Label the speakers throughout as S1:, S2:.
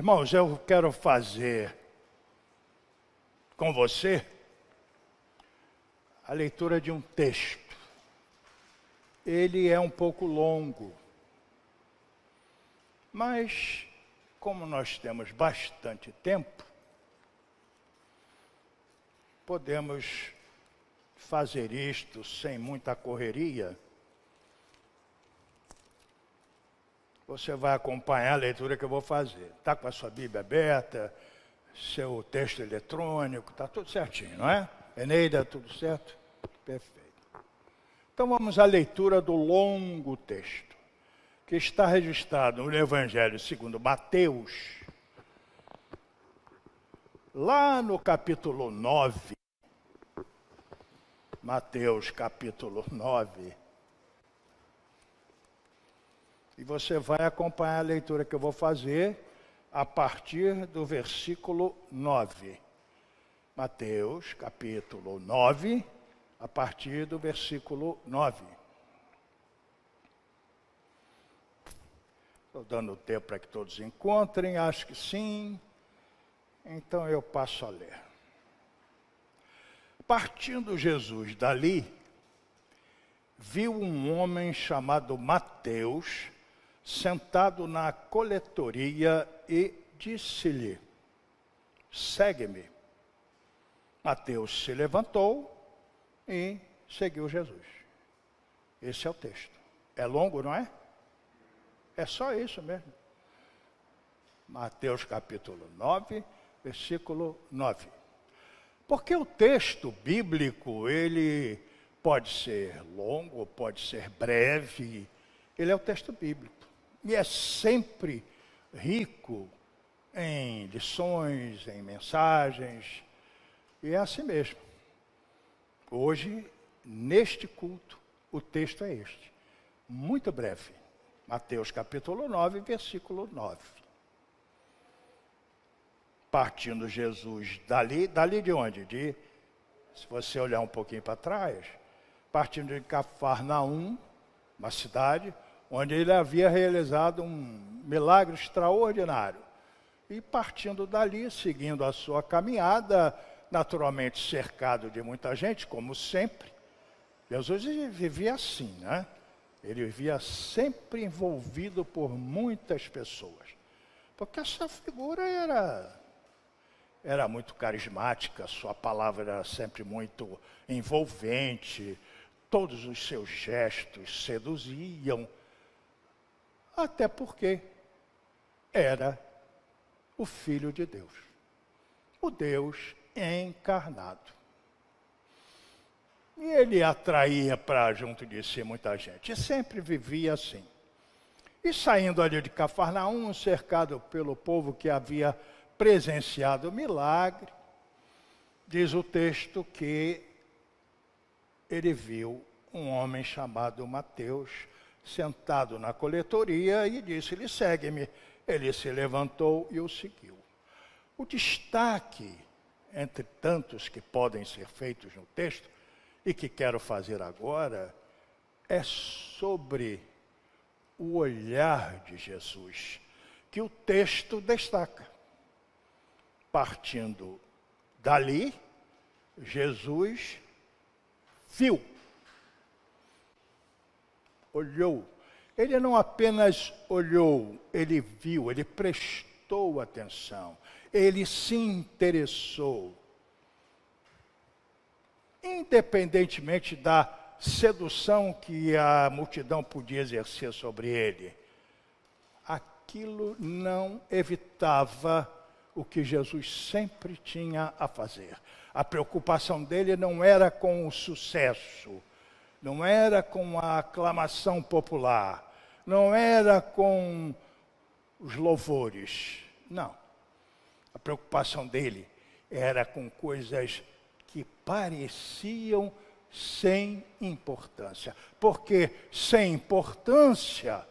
S1: Irmãos, eu quero fazer com você a leitura de um texto. Ele é um pouco longo, mas como nós temos bastante tempo, podemos fazer isto sem muita correria. Você vai acompanhar a leitura que eu vou fazer. Está com a sua Bíblia aberta, seu texto eletrônico, está tudo certinho, não é? Eneida, tudo certo? Perfeito. Então vamos à leitura do longo texto, que está registrado no Evangelho segundo Mateus, lá no capítulo 9. Mateus capítulo 9. E você vai acompanhar a leitura que eu vou fazer a partir do versículo 9. Mateus, capítulo 9, a partir do versículo 9. Estou dando tempo para que todos encontrem, acho que sim. Então eu passo a ler. Partindo Jesus dali, viu um homem chamado Mateus sentado na coletoria e disse-lhe: Segue-me. Mateus se levantou e seguiu Jesus. Esse é o texto. É longo, não é? É só isso mesmo. Mateus capítulo 9, versículo 9. Porque o texto bíblico, ele pode ser longo, pode ser breve, ele é o texto bíblico. E é sempre rico em lições, em mensagens, e é assim mesmo. Hoje, neste culto, o texto é este, muito breve. Mateus capítulo 9, versículo 9. Partindo Jesus dali, dali de onde? De, se você olhar um pouquinho para trás, partindo de Cafarnaum, uma cidade, onde ele havia realizado um milagre extraordinário. E partindo dali, seguindo a sua caminhada, naturalmente cercado de muita gente, como sempre, Jesus vivia assim, né? Ele vivia sempre envolvido por muitas pessoas. Porque essa figura era era muito carismática, sua palavra era sempre muito envolvente, todos os seus gestos seduziam até porque era o Filho de Deus, o Deus encarnado. E ele atraía para junto de si muita gente, e sempre vivia assim. E saindo ali de Cafarnaum, cercado pelo povo que havia presenciado o milagre, diz o texto que ele viu um homem chamado Mateus sentado na coletoria e disse-lhe: segue-me. Ele se levantou e o seguiu. O destaque, entre tantos que podem ser feitos no texto, e que quero fazer agora, é sobre o olhar de Jesus, que o texto destaca. Partindo dali, Jesus viu olhou. Ele não apenas olhou, ele viu, ele prestou atenção, ele se interessou. Independentemente da sedução que a multidão podia exercer sobre ele, aquilo não evitava o que Jesus sempre tinha a fazer. A preocupação dele não era com o sucesso, não era com a aclamação popular, não era com os louvores, não. A preocupação dele era com coisas que pareciam sem importância. Porque sem importância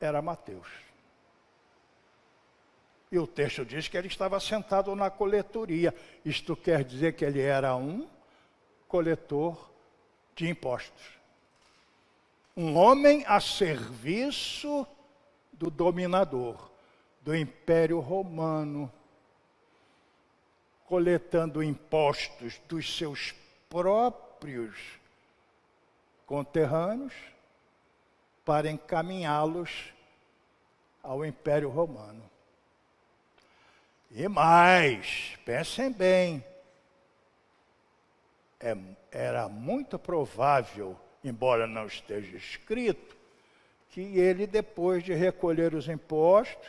S1: era Mateus. E o texto diz que ele estava sentado na coletoria. Isto quer dizer que ele era um coletor de impostos. Um homem a serviço do dominador, do Império Romano, coletando impostos dos seus próprios conterrâneos para encaminhá-los ao Império Romano. E mais, pensem bem, é, era muito provável, embora não esteja escrito, que ele, depois de recolher os impostos,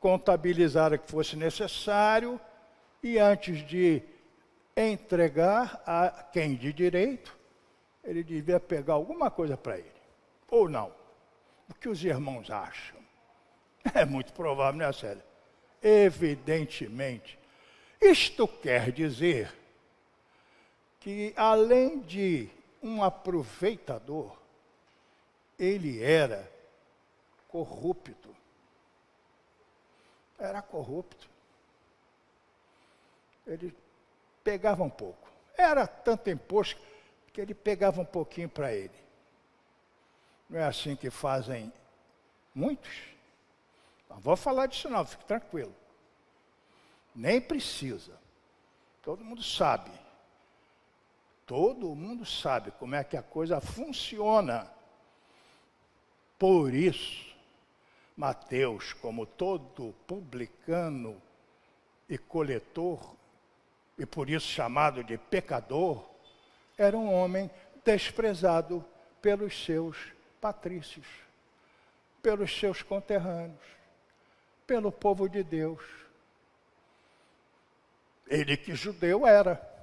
S1: contabilizar o que fosse necessário e antes de entregar a quem de direito, ele devia pegar alguma coisa para ele. Ou não. O que os irmãos acham? É muito provável, né, Célia? Evidentemente. Isto quer dizer que, além de um aproveitador, ele era corrupto. Era corrupto. Ele pegava um pouco. Era tanto imposto que ele pegava um pouquinho para ele. Não é assim que fazem muitos? Não vou falar disso não, fique tranquilo. Nem precisa. Todo mundo sabe. Todo mundo sabe como é que a coisa funciona. Por isso, Mateus, como todo publicano e coletor, e por isso chamado de pecador, era um homem desprezado pelos seus patrícios, pelos seus conterrâneos, pelo povo de Deus. Ele que judeu era.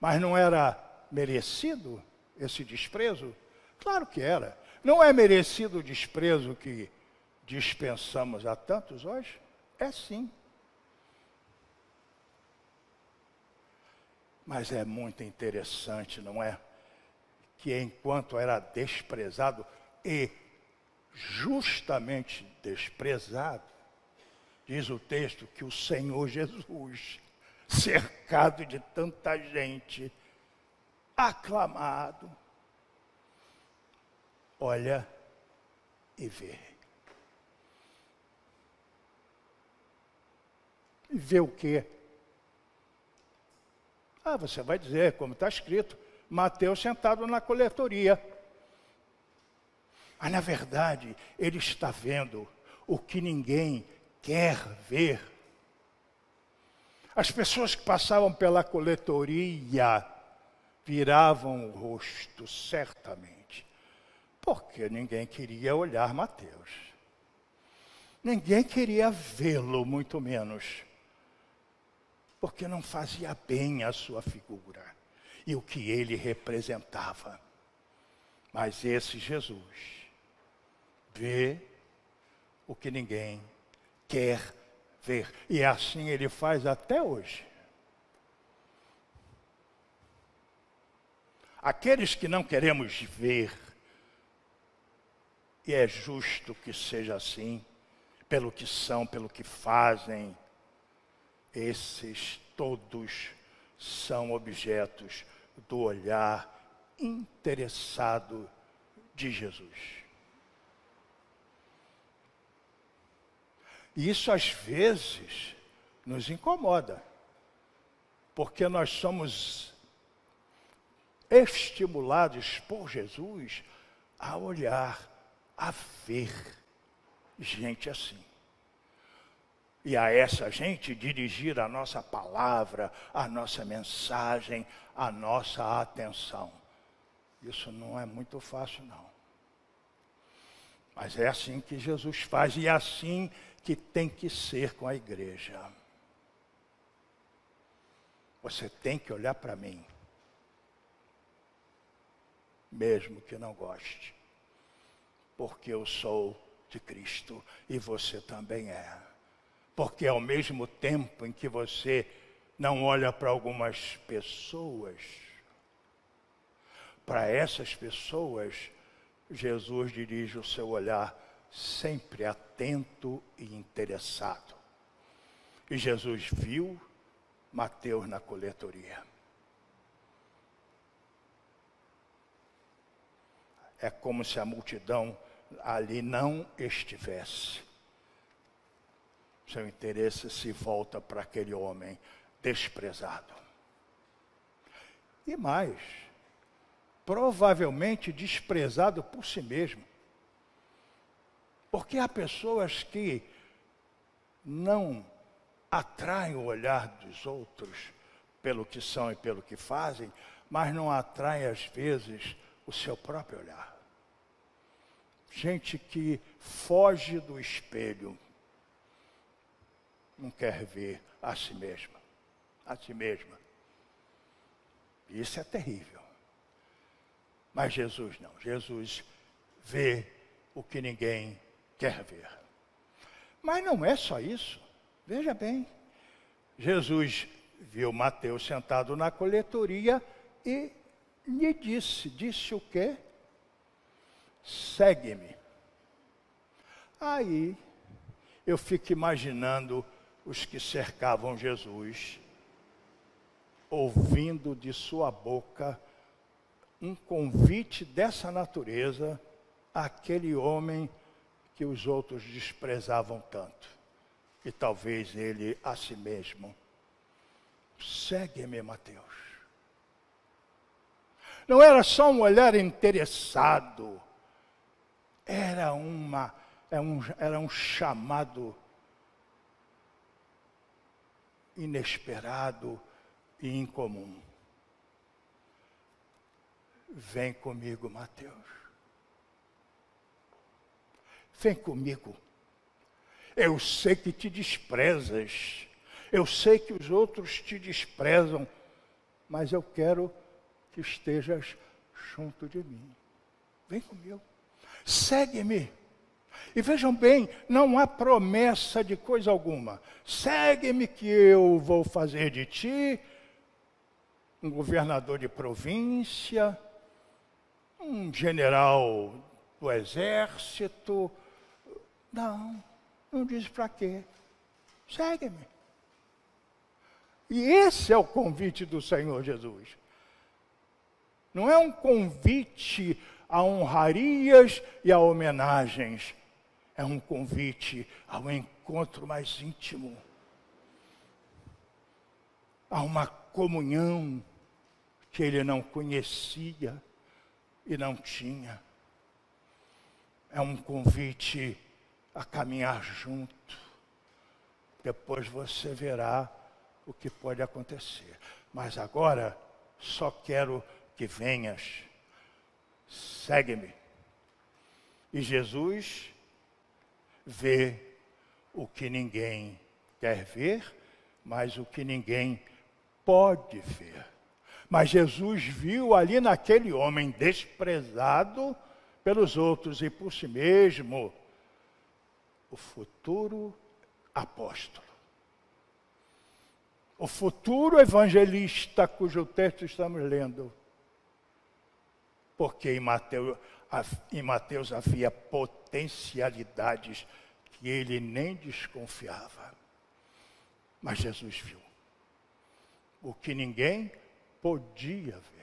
S1: Mas não era merecido esse desprezo? Claro que era. Não é merecido o desprezo que dispensamos a tantos hoje? É sim. Mas é muito interessante, não é? Que enquanto era desprezado e justamente desprezado, diz o texto que o Senhor Jesus, cercado de tanta gente, aclamado, olha e vê. Vê o quê? Ah, você vai dizer, como está escrito, Mateus sentado na coletoria. Mas, na verdade, ele está vendo o que ninguém quer ver. As pessoas que passavam pela coletoria viravam o rosto, certamente, porque ninguém queria olhar Mateus. Ninguém queria vê-lo, muito menos porque não fazia bem a sua figura e o que ele representava. Mas esse Jesus vê o que ninguém quer ver. E assim ele faz até hoje. Aqueles que não queremos ver, e é justo que seja assim, pelo que são, pelo que fazem, esses todos são objetos do olhar interessado de Jesus. E isso às vezes nos incomoda, porque nós somos estimulados por Jesus a olhar, a ver gente assim e a essa gente dirigir a nossa palavra, a nossa mensagem, a nossa atenção. Isso não é muito fácil, não. Mas é assim que Jesus faz e é assim que tem que ser com a igreja. Você tem que olhar para mim, mesmo que não goste, porque eu sou de Cristo e você também é. Porque ao mesmo tempo em que você não olha para algumas pessoas, para essas pessoas, Jesus dirige o seu olhar sempre atento e interessado. E Jesus viu Mateus na coletoria. É como se a multidão ali não estivesse. Seu interesse se volta para aquele homem desprezado. E mais, provavelmente desprezado por si mesmo. Porque há pessoas que não atraem o olhar dos outros pelo que são e pelo que fazem, mas não atraem, às vezes, o seu próprio olhar. Gente que foge do espelho, não quer ver a si mesma, a si mesma. Isso é terrível. Mas Jesus não. Jesus vê o que ninguém quer ver. Mas não é só isso. Veja bem. Jesus viu Mateus sentado na coletoria e lhe disse: Disse o quê? Segue-me. Aí eu fico imaginando os que cercavam Jesus, ouvindo de sua boca um convite dessa natureza àquele homem que os outros desprezavam tanto, e talvez ele a si mesmo. Segue-me, Mateus. Não era só um olhar interessado, era, uma, era, um, era um chamado inesperado e incomum. Vem comigo, Mateus. Vem comigo. Eu sei que te desprezas. Eu sei que os outros te desprezam. Mas eu quero que estejas junto de mim. Vem comigo. Segue-me. E vejam bem, não há promessa de coisa alguma. Segue-me que eu vou fazer de ti um governador de província, um general do exército. Não, não diz para quê. Segue-me. E esse é o convite do Senhor Jesus. Não é um convite a honrarias e a homenagens. É um convite ao encontro mais íntimo. A uma comunhão que ele não conhecia e não tinha. É um convite a caminhar junto. Depois você verá o que pode acontecer. Mas agora só quero que venhas. Segue-me. E Jesus vê o que ninguém quer ver, mas o que ninguém pode ver. Mas Jesus viu ali naquele homem desprezado pelos outros e por si mesmo o futuro apóstolo. O futuro evangelista cujo texto estamos lendo. Porque em Mateus, em Mateus havia potencialidades que ele nem desconfiava. Mas Jesus viu o que ninguém podia ver.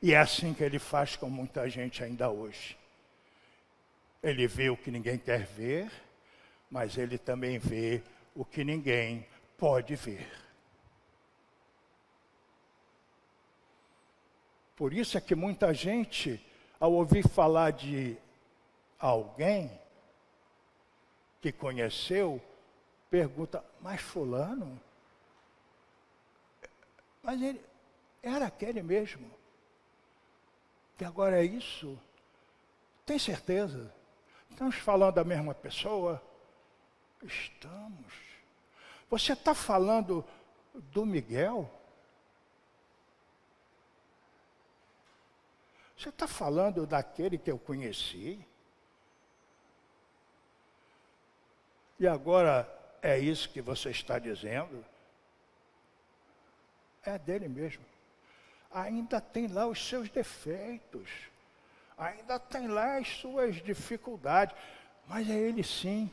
S1: E é assim que ele faz com muita gente ainda hoje. Ele vê o que ninguém quer ver, mas ele também vê o que ninguém pode ver. Por isso é que muita gente, ao ouvir falar de alguém que conheceu, pergunta: Mas Fulano? Mas ele era aquele mesmo. Que agora é isso? Tem certeza? Estamos falando da mesma pessoa? Estamos. Você está falando do Miguel? Você está falando daquele que eu conheci? E agora é isso que você está dizendo? é dele mesmo. Ainda tem lá os seus defeitos, ainda tem lá as suas dificuldades, mas é ele sim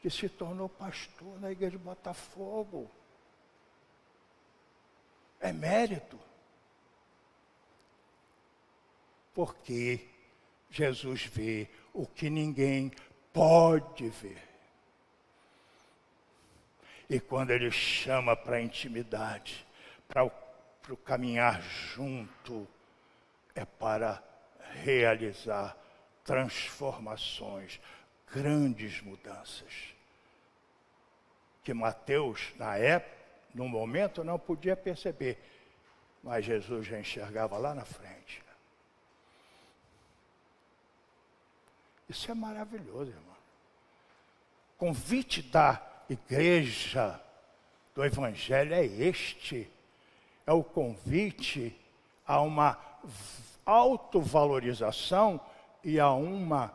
S1: que se tornou pastor na igreja de Botafogo. É mérito. Porque Jesus vê o que ninguém pode ver. E quando ele chama para a intimidade, para o caminhar junto, é para realizar transformações, grandes mudanças. Que Mateus, na época, no momento, não podia perceber, mas Jesus já enxergava lá na frente. Isso é maravilhoso, irmão. Convite da igreja do Evangelho é este: é o convite a uma autovalorização e a uma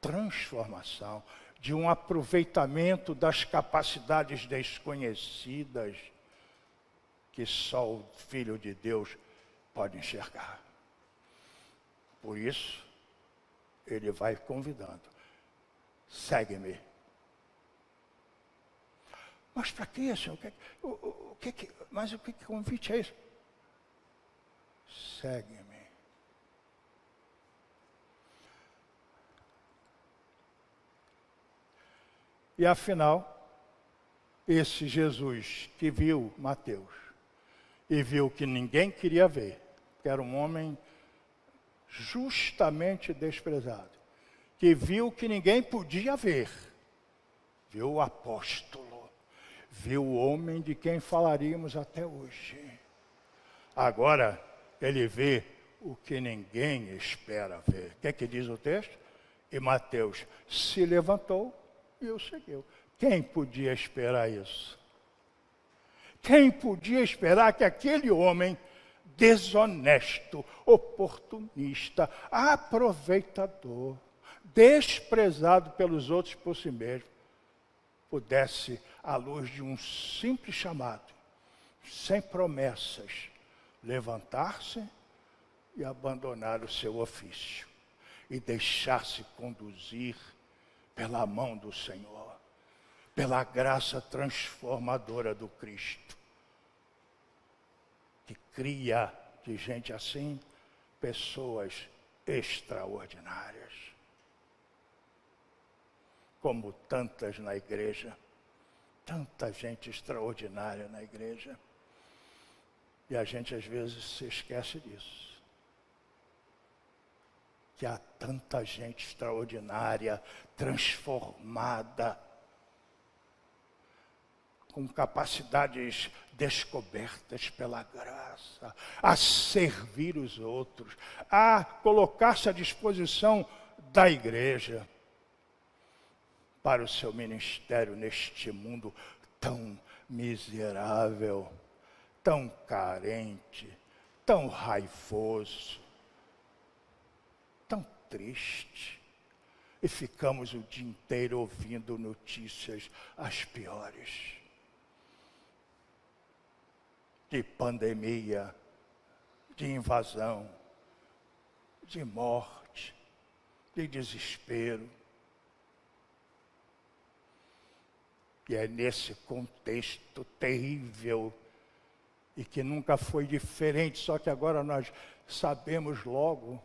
S1: transformação, de um aproveitamento das capacidades desconhecidas que só o Filho de Deus pode enxergar. Por isso, ele vai convidando: segue-me. Mas para que, Senhor? O, o, o que, mas o que, que convite é isso? Segue-me. E afinal, esse Jesus que viu Mateus e viu que ninguém queria ver, que era um homem justamente desprezado, que viu que ninguém podia ver, viu o apóstolo, viu o homem de quem falaríamos até hoje. Agora ele vê o que ninguém espera ver. O que é que diz o texto? E Mateus se levantou e o seguiu. Quem podia esperar isso? Quem podia esperar que aquele homem desonesto, oportunista, aproveitador, desprezado pelos outros por si mesmo, pudesse, à luz de um simples chamado, sem promessas, levantar-se e abandonar o seu ofício e deixar-se conduzir pela mão do Senhor, pela graça transformadora do Cristo, que cria de gente assim pessoas extraordinárias. Como tantas na igreja, tanta gente extraordinária na igreja. E a gente às vezes se esquece disso. Que há tanta gente extraordinária, transformada, com capacidades descobertas pela graça, a servir os outros, a colocar-se à disposição da igreja para o seu ministério neste mundo tão miserável, tão carente, tão raivoso triste. E ficamos o dia inteiro ouvindo notícias as piores. De pandemia, de invasão, de morte, de desespero. E é nesse contexto terrível e que nunca foi diferente, só que agora nós sabemos logo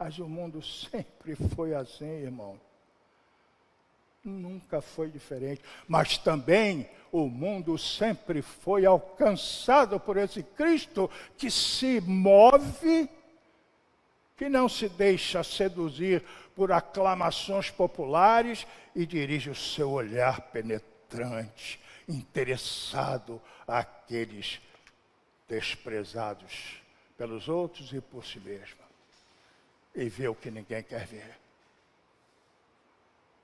S1: mas o mundo sempre foi assim, irmão. Nunca foi diferente. Mas também o mundo sempre foi alcançado por esse Cristo que se move, que não se deixa seduzir por aclamações populares e dirige o seu olhar penetrante, interessado àqueles desprezados pelos outros e por si mesmo e vê o que ninguém quer ver.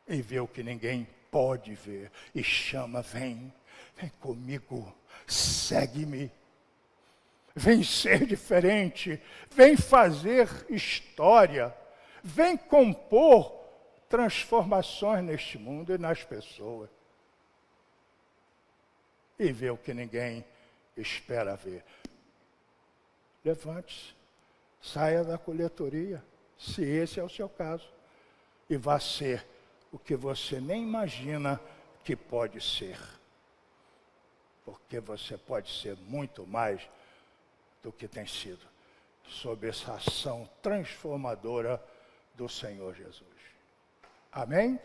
S1: E vê o que ninguém pode ver. E chama, vem, vem comigo, segue-me. Vem ser diferente, vem fazer história, vem compor transformações neste mundo e nas pessoas. E vê o que ninguém espera ver. Levante-se, saia da coletoria se esse é o seu caso, e vá ser o que você nem imagina que pode ser. Porque você pode ser muito mais do que tem sido, sob essa ação transformadora do Senhor Jesus. Amém?